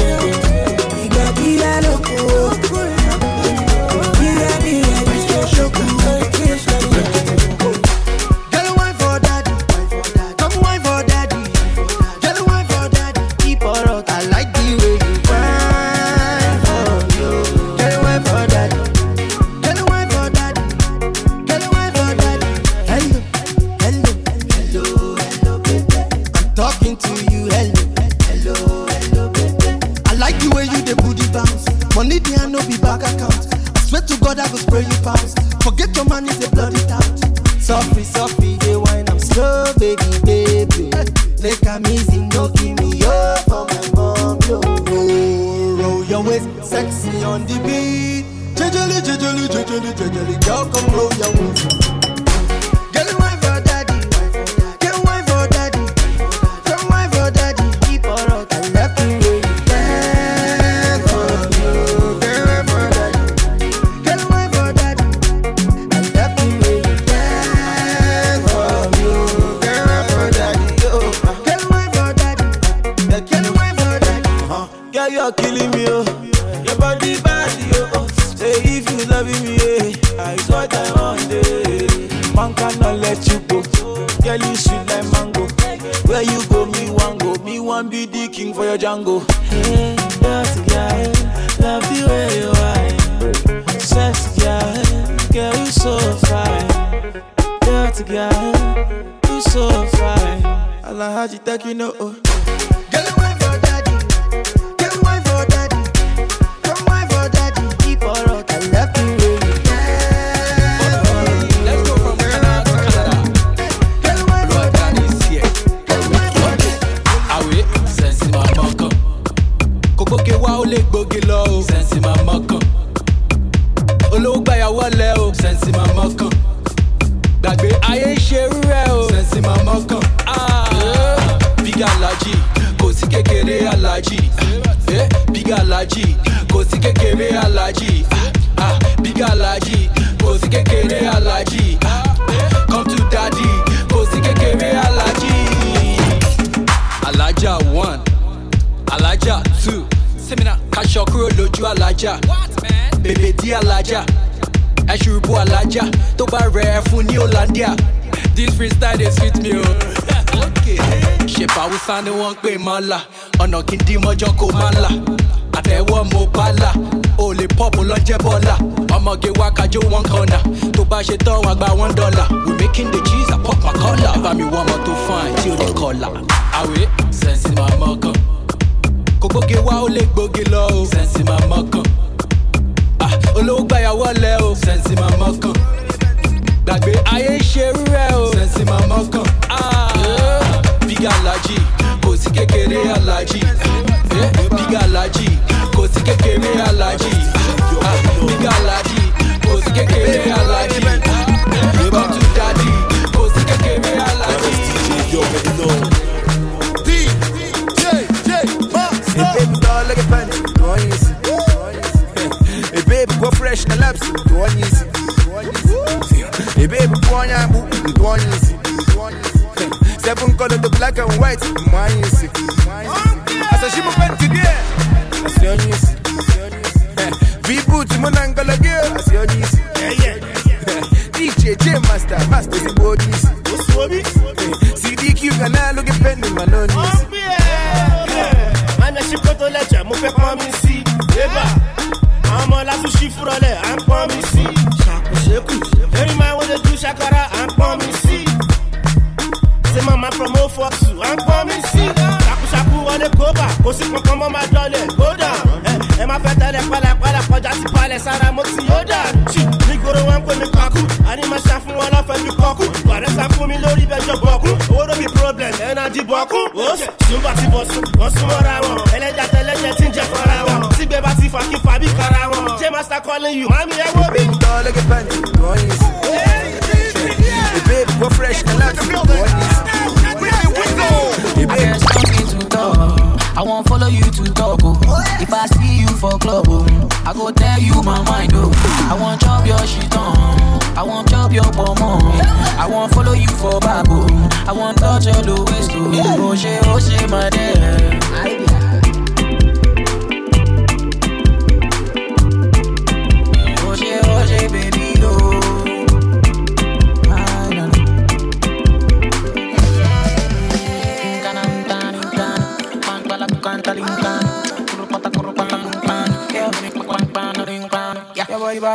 wọlé o. Sẹ́ǹsì máa mọ́kàn gbàgbé ayé ń ṣe rúrẹ́ o. Sẹ́ǹsì máa mọ́kàn ah, big alaji kò sí kékeré alaji eh, big alaji kò sí kékeré alaji ah, big alaji kò sí kékeré alaji eh, come to daddy. Kò sí kékeré alaji. alaja one. Alaja two. Sẹ́mínà kaṣọ kúrò lójú alaja bèbè di alaja. Ẹ ṣùrùbù alájà tó bá rẹ̀ fún ní Hollandia. This freestyle dey sweet me o. Ṣèpà Hausa ni wọ́n pè mọ́là. Ọ̀nà kí n dín mọ́jọ́ kó má là. Àtẹ̀wọ́ mo bá là. O lè pọ́ọ̀pù lọ́jẹ́ bọ́là. Ọmọge wá kájó one corner. Tó bá ṣe tán wàá gba one dollar. We making the cheese, I pop my collar. Bá mi wọ́n ọmọ tó fine tí ó lè kọlà. Àwẹ̀ sẹ́ǹsì máa mọ́kàn. Kókóge wá ó lè gbógi lọ o. Sẹ́ǹsì máa. Ah, Olówó gbàyàwó lẹ o. Sẹ́ǹsì máa mọ́kàn. Gbàgbé ayé ń ṣerú rẹ̀ o. Sẹ́ǹsì máa mọ́kàn. Ah, Bíga alájì, kò sí kékeré alájì. Eh, Bíga alájì, kò sí kékeré alájì. Ah, Bíga alájì, kò sí kékeré alájì. Come to daddy, kò sí kékeré alájì. Hey baby doll like baby go fresh na laps, go on easy. Hey baby go on boo, go on easy. Seven color the black and white, go on easy. As a ship of panty there, I see on easy. People to mon angle girl, I see on. DJ J Master, Master the bodies. CDQ can I look at penny man on easy. Mana sí. Bébà, àwọn ọmọ ṣí fúrọ̀lẹ̀, à ń pọ́n mi sí. Ṣàkóṣekù, eré máa wọlé ju ṣàkàrà, à ń pọ́n mi sí. Ṣé màmá from O four two, à ń pọ́n mi sí. Ṣàkóṣàkú wọlé kóbà, kò sí kankan mọ́ máa dọ́lẹ̀, kódà. Ẹ máa fẹ́ tẹ́lẹ̀ pálapàla kọjá ti palẹ̀ sára mo ti yóò dà. Nígboro wọn ń pè mí kakú, àní máa wọn lọ́fẹ̀ẹ́ bí kọ́kú. Bàrẹ́ sá fún mi lórí bẹ́jọ́ bọ̀kú. Ló bí problem, ẹ̀nàjì ti bọ̀ sùn, wọ́n súnmọ́ra wọn. Ẹlẹ́jà tẹ́lẹ́jẹ tí ń jẹ fọ́ra wọn. Sígbẹ́ bá ti fà kí fà bí kara wọn. Ṣé master calling you? Màmí ẹ wo. Baby doll like a panty, go on easy. Hey fresh na laps, go on easy. I won't follow you to talk. Oh. If I see you for club, oh, I go tell you my mind. Oh. I won't chop your shit on. I want chop your pomo. I won't follow you for back. Oh. I want touch your waist. Oh, oh, she, oh, she, my dear.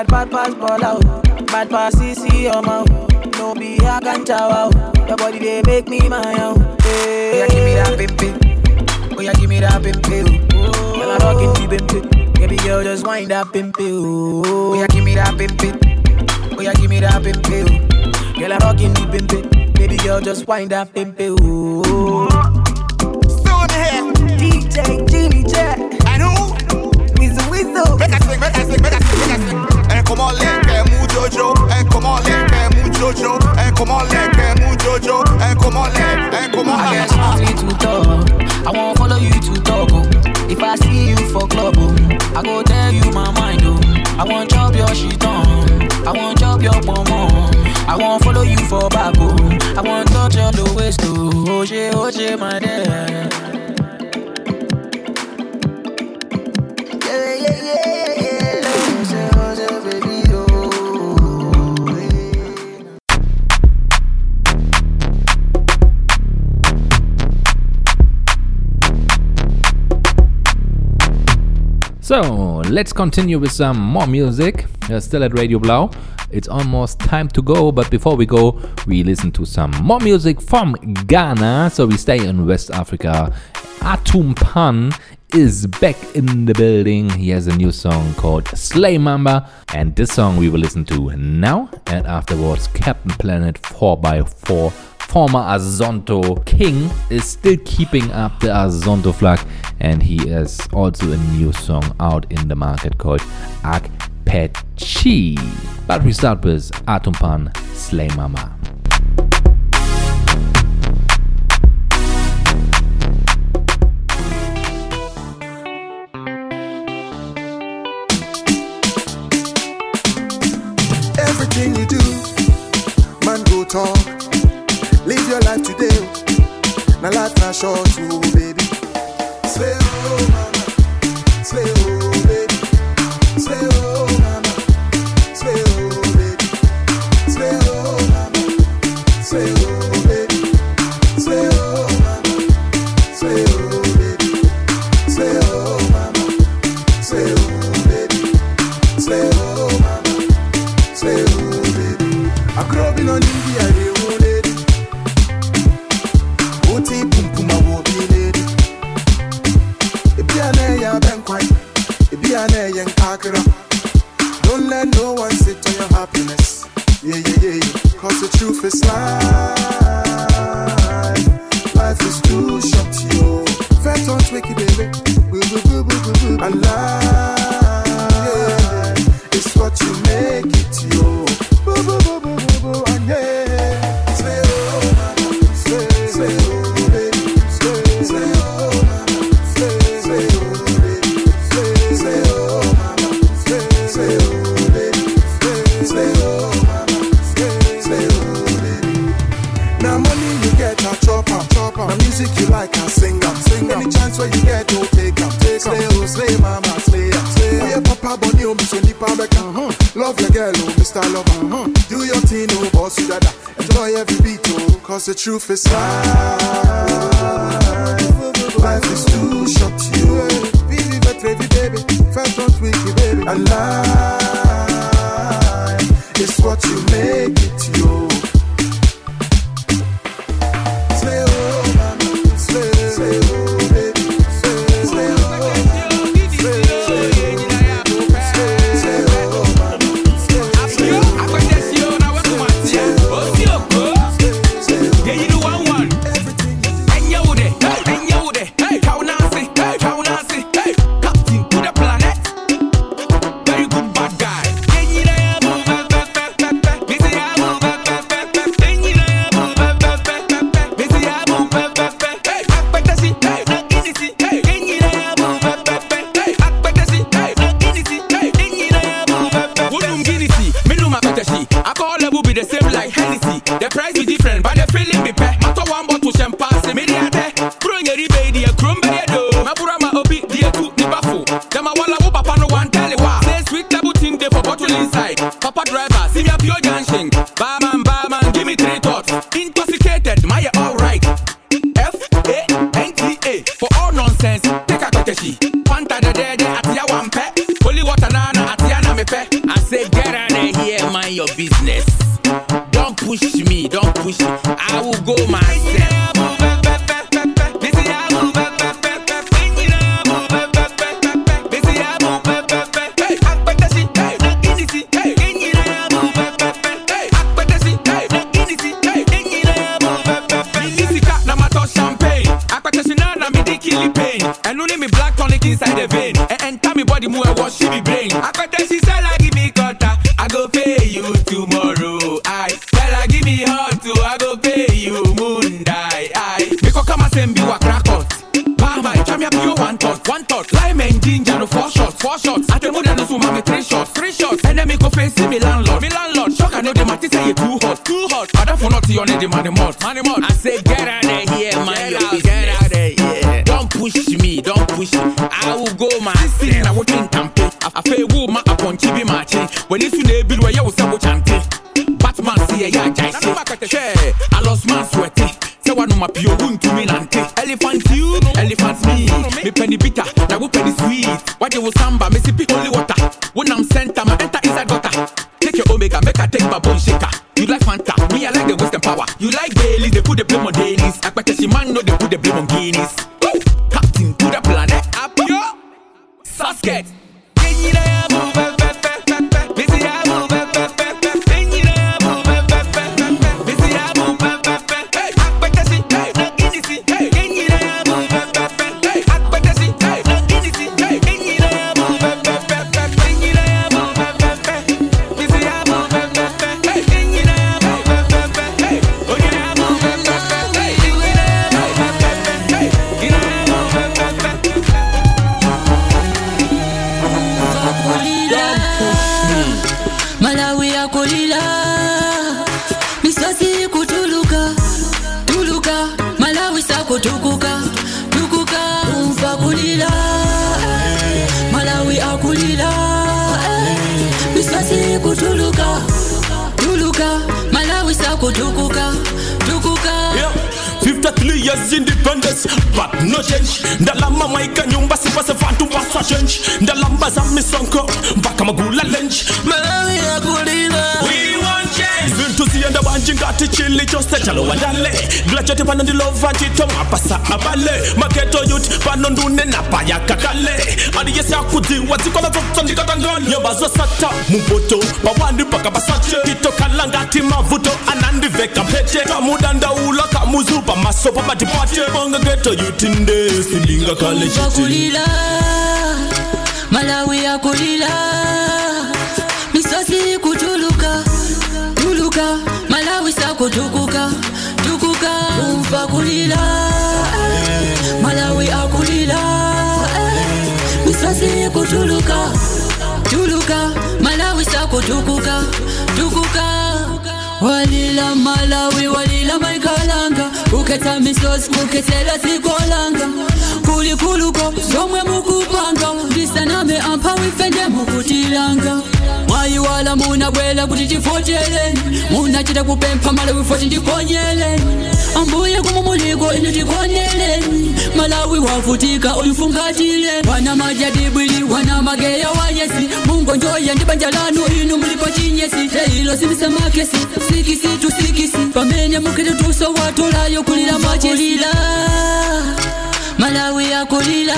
Bad, bad pass ball out. Bad pass oh. CC your mouth. No be a ganja wow. Your body they make me my own. Hey. Oh yeah, give me that pimp Oh yeah, give me that pimp Oh, girl, I rockin' the pimp Baby girl, just wind that pimp Oh yeah, give me that pimp Oh yeah, give me that pimp oh, Girl, I rockin' the pimp Baby girl, just wind that pimp Oh. Stone here. DJ Jimmy Jack. I know. Whistle, whistle. Make I sing, make I sing, make I sing, make I sing. Come on, let que mu jojo. Eh, come on, let que mu jojo. Eh, come on, let que mu jojo. Eh, come on, let. Eh, come on, I something to talk. I won't follow you to talk. Oh. If I see you for club, oh, I go tell you my mind. Oh. I want chop your shit on. I want chop your pomo. I want follow you for back. Oh. I want touch your waist. Oh, oh, she, oh, she, my dear. So let's continue with some more music. We're still at Radio Blau. It's almost time to go, but before we go, we listen to some more music from Ghana. So we stay in West Africa. Atumpan is back in the building. He has a new song called Slay Mamba, and this song we will listen to now. And afterwards, Captain Planet 4x4 former Azonto king is still keeping up the Azonto flag and he has also a new song out in the market called Akpechi. But we start with Atumpan Slay Mama. Everything you do, man, go talk. Now life not short, too, baby. Don't let no one sit on your happiness. Yeah, yeah, yeah, yeah. Cause the truth is life. Life is too short, yo. Fat on twicky, baby. Boo, boo, boo, boo, boo, boo. And life is what you make it, cause the truth is life. Life is too short, you. Vivi, vetrevi, baby. Fast, don't baby. And life is what you make àtẹ̀múdà ní sùn máa mi three shots three shots. ẹnẹ́ mi kò fẹ́ sí mi landlord mi landlord. ṣọ́kà ní o de ma ti sẹ́yẹ too hot too hot. ọ̀dà fún ọtí ọ̀nẹ́ di money malt money malt. I say get out of here man your business. Get out of here. Don't push me don't push me. I will go myself. Sisi na wo tin tampe. Afei wo ma apɔnkye bi ma akye. W'ani so na ebi wɔ yɛ wo sɛ wo kyante. Batman si yɛ yɛ agya ese. Hwɛ alɔsman sweaty. Sɛ wohwɛ wanoma pio wontumi nante. Elephant you elephant me mepɛ ne bitter na wopɛ ne sweet. Wagye wo samba mesipi holy water. Wonam center ma enter inside gutter take your omega make i take my bone shaker. You like fanta me i like the wisdom power. You like baileys they put the blame on dailies akpɛtɛsi man no they put the blame on guineas Woo! captain to the planet up yo sasket malawi years independence but no change. Ndalama mwaika nyumba sipase vantu waswa change. Ndalamba za misonko mpaka magula lench malawi yakulila zintu njingati chili chose chalowandale glachoti pano ndilova ntito mwapasa abale maketo yuti pano ndune napayaka kale aliyesi akudziwa dzikola dzotso ndikatangani nyamba zosata mupoto pawandi pakapasate titokala ngati mavuto anandiveka mpete kamudandaula kamuzupa maso pabati pate bonga geto yuti ndesi ndingakale chiti malawi akulila sakutukuka tukuka umva kulila. Malawi akulila. Misasi kutuluka tuluka. Malawi sakutukuka tukuka. Walila malawi walila maikalanga. Uketa misosi kuketela sikolanga kulikuluko zomwe mukupanga. Ndisaname ampa wifende mukutilanga mwayiwala munabwela kuti tifoteleni munachita kupempha malawi foti ndikonyeleni ambuye kumumuliko inu tikonyeleni malawi wavutika uyifungatile. Wana majadibwili wana mageya wanyesi mungonjoya ndi banja lanu inu mulipo chinyesi. Leilo simisamakesi sikisi tusikisi pamene mukete tuso watulayo kulira machelila malawi yakulila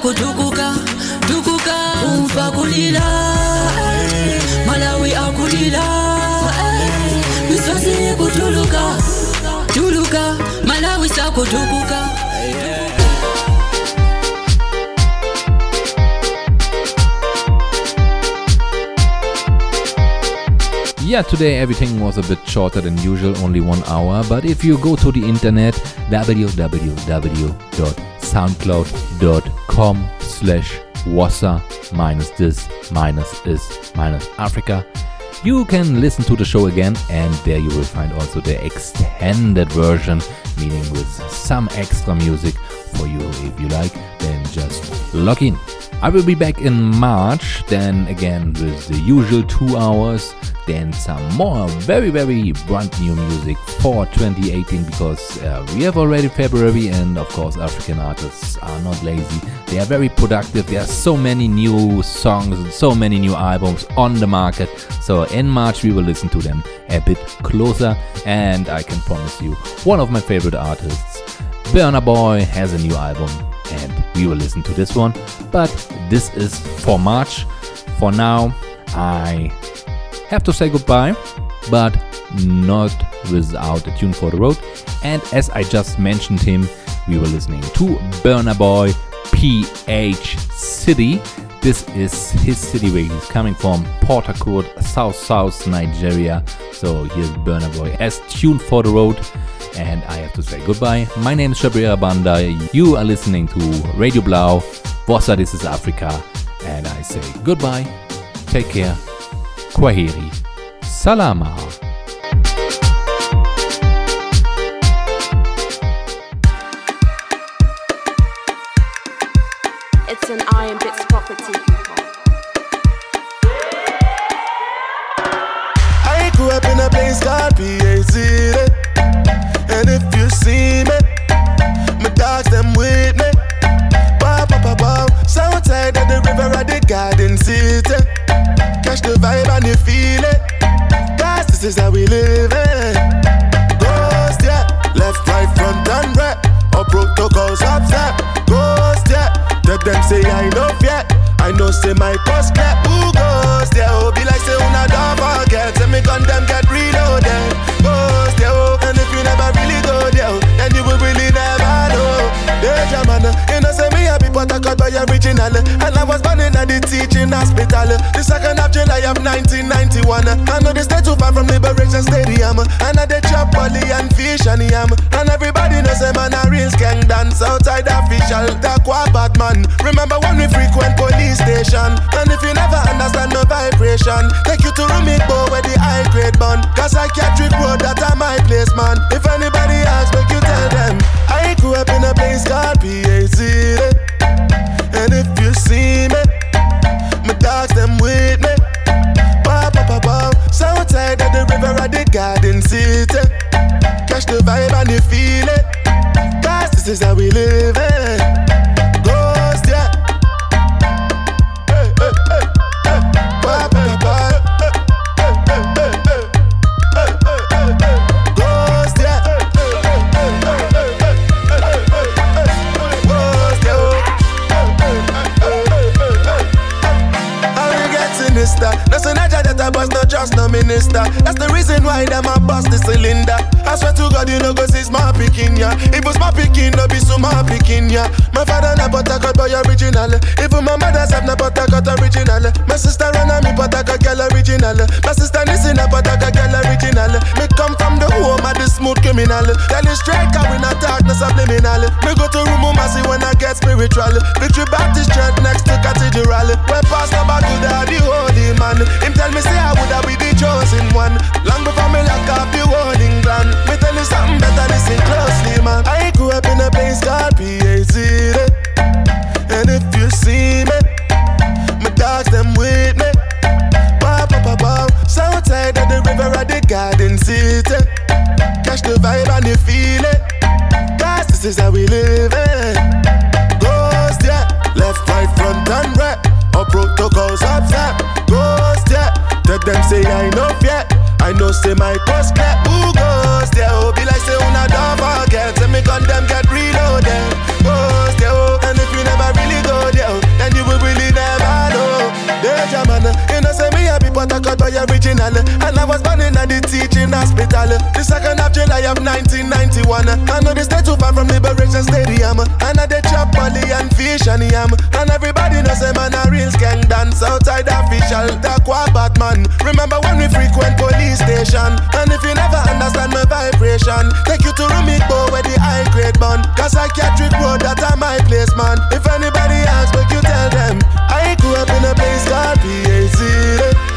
akutukuka tukuka umfa akulila eh, malawi akulila eh, misosi ikutuluka tuluka malawi sakutukuka. Yeah, today everything was a bit shorter than usual, only one hour. But if you go to the internet, www.soundcloud.com slash wassa minus this minus is minus Africa, you can listen to the show again and there you will find also the extended version, meaning with some extra music for you if you like, then just log in. I will be back in March, then again with the usual two hours, then some more very, very brand new music for 2018 because uh, we have already February, and of course, African artists are not lazy. They are very productive. There are so many new songs and so many new albums on the market. So in March, we will listen to them a bit closer, and I can promise you, one of my favorite artists, Burna Boy, has a new album and we will listen to this one. But this is for March. For now, I have to say goodbye, but not without a tune for the road. And as I just mentioned him, we were listening to Burna Boy PH City. This is his city where he's coming from, Port Harcourt, South South Nigeria. So here's Burna Boy as tuned for the road. And I have to say goodbye. My name is Chabwera Banda. You are listening to Radio Blau. Bossa, this is Africa. And I say goodbye. Take care. Kwaheri. Salama. see me. My dogs them with me. Wow, wow, wow, South side of the river at the garden city. Catch the vibe and you feel it. Cause this is how we live it. Ghost, yeah. Left, right, front, and right. All protocols upset. Ghost, yeah. Let them say I know yet. I know say my post clap. Who ghost yeah? Oh, be like say, una dog forget. Say me gun them get reloaded. Ghost, but I cut by original. And I was born in the teaching hospital. The second of July of 1991. I know they stay too far from Liberation Stadium. And I they chop Polly and fish and yam. And everybody knows say man a real skank dance outside the official. Qua bad man. Remember when we frequent police station. And if you never understand the vibration, take you to Rumikbo where the high grade bun. Cause I can't trick road that are my place, man. If anybody asks, make you tell them. I grew up in a place called PAC. And if you see me, my dogs them with me. Ba ba ba ba. Southside of the river at the garden city. Catch the vibe and you feel it. Cause this is how we live it. Trust, no minister. That's the reason why them a bust the cylinder. I swear to God, you know, cause it's my picking, yeah. If it's my picking, no be so my picking, yeah. My father na but I got boy original. Even my mother's have na but I got original. My sister on me but I got girl original. My sister listen up but I got girl original. Me come from the home of the smooth criminal. Tell you straight, cause we not talk, no subliminal. Me go to room, see when I get spiritual. Victory Baptist Church next to Cathedral. Where Pastor Baguda, the holy man. Him tell me say I would have be the chosen one. Long before me lock up the whole England. Me tell you something better, listen closely, man. I grew up in a place called PAC. And if you see me, my dogs them with me. Ba ba ba ba. Southside of the river at the garden city. Catch the vibe and you feel it. Cause this is how we live it. Ghost, yeah. Left, right, front, and right. All protocols upset. Tell them say I know yet. I know say my post clap. Who ghost, yeah. Oh, be like say una don't forget. Say me gun them get reloaded. but I cut all original. And I was born in the teaching hospital. The second of July of 1991. I know this day too far from Liberation Stadium. And I did chop molly and fish and yam. And everybody knows a man a real gang dance outside official. Dakwa Batman. Remember when we frequent police station? And if you never understand my vibration, take you to Rumiko where the high grade bun. Cause I can't trick road that are my place, man. If anybody asks, make you tell them. I grew up in a place called PAC.